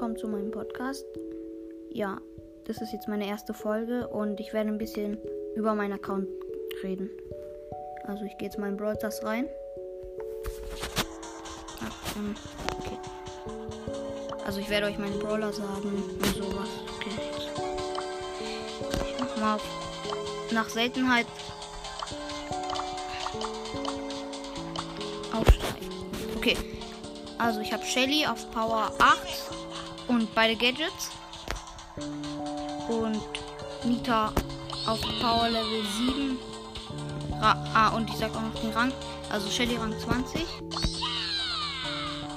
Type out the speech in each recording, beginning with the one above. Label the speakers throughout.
Speaker 1: willkommen zu meinem Podcast. Ja, das ist jetzt meine erste Folge und ich werde ein bisschen über meinen Account reden. Also ich gehe jetzt mal in Brawl Stars rein. Ach, ähm, okay. Also ich werde euch meinen Brawler sagen und sowas. Okay. Ich mach mal auf nach Seltenheit aufsteigen. Okay. Also ich habe Shelly auf Power 8 und beide Gadgets. Und Nita auf Power Level 7. Ra ah, und ich sag auch noch den Rang. Also Shelly Rang 20.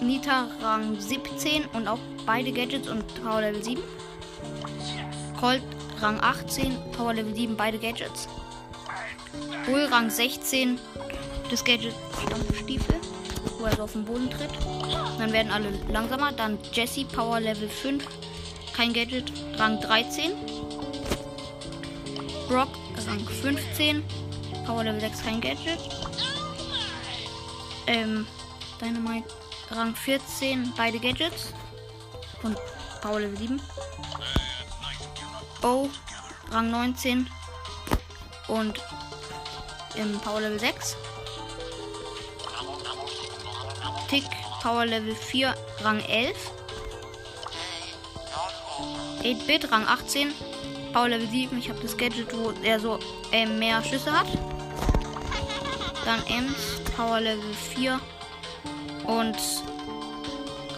Speaker 1: Nita Rang 17 und auch beide Gadgets und Power Level 7. Colt Rang 18, Power Level 7, beide Gadgets. Bull Rang 16, das Gadget Stampfstiefel wo er so auf den Boden tritt. Dann werden alle langsamer. Dann Jesse, Power Level 5. Kein Gadget. Rang 13. Brock, Rang 15. Power Level 6, kein Gadget. Ähm, Dynamite, Rang 14. Beide Gadgets. Und Power Level 7. Bo, Rang 19. Und im Power Level 6. Tick, Power Level 4, Rang 11. 8-Bit, Rang 18, Power Level 7. Ich habe das Gadget, wo er so äh, mehr Schüsse hat. Dann Ems, Power Level 4 und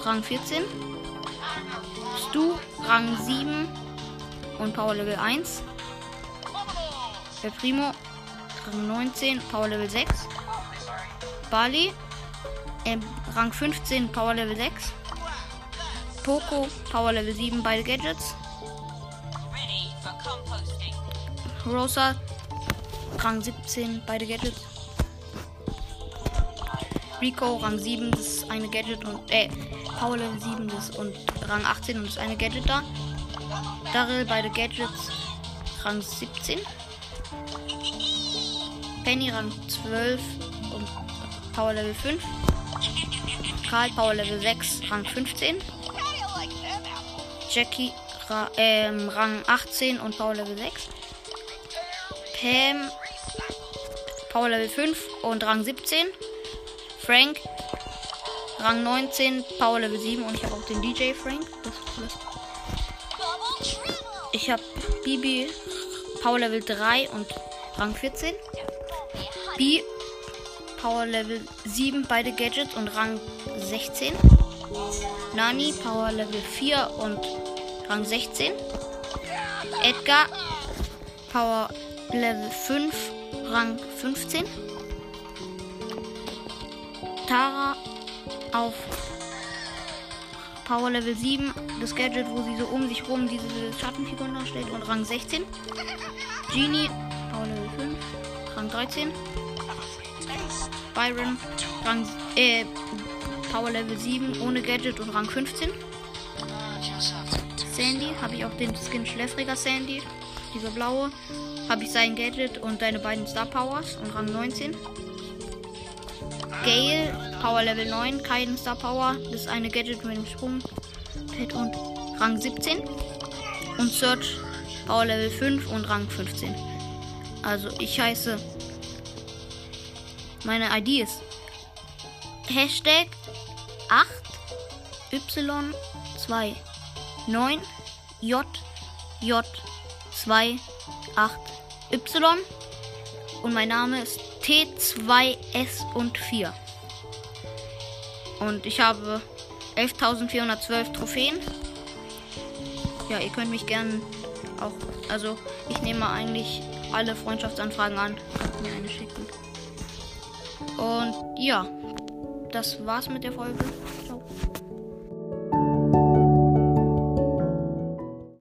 Speaker 1: Rang 14. Stu, Rang 7 und Power Level 1. Der Primo, Rang 19, Power Level 6. Bali, ähm, Rang 15, Power Level 6. Poco, Power Level 7, beide Gadgets. Rosa, Rang 17, beide Gadgets. Rico, Rang 7, das ist eine Gadget und, äh, Power Level 7 das und Rang 18 und das ist eine Gadget da. Daryl, beide Gadgets, Rang 17. Penny, Rang 12 und Power Level 5. Karl Power Level 6, Rang 15. Jackie Ra ähm, Rang 18 und Power Level 6. Pam Power Level 5 und Rang 17. Frank Rang 19, Power Level 7 und ich habe auch den DJ Frank. Ich habe Bibi Power Level 3 und Rang 14. B Power Level 7, beide Gadgets und Rang 16. Nani, Power Level 4 und Rang 16. Edgar, Power Level 5, Rang 15. Tara auf Power Level 7, das Gadget, wo sie so um sich rum diese Schattenfiguren darstellt und Rang 16. Genie, Power Level 5, Rang 13. Byron, Rang, äh, Power Level 7 ohne Gadget und Rang 15. Sandy, habe ich auch den Skin Schläfriger Sandy, dieser blaue. Habe ich sein Gadget und deine beiden Star Powers und Rang 19. Gale, Power Level 9, kein Star Power. Das ist eine Gadget mit dem Sprung. Und Rang 17. Und Search, Power Level 5 und Rang 15. Also ich heiße meine ID ist Hashtag 8 Y 2 9 J J 2 8 Y und mein Name ist T2S und 4. Und ich habe 11.412 Trophäen. Ja, ihr könnt mich gerne auch, also ich nehme eigentlich alle Freundschaftsanfragen an. Mir eine schicken. Ja, das war's mit der Folge.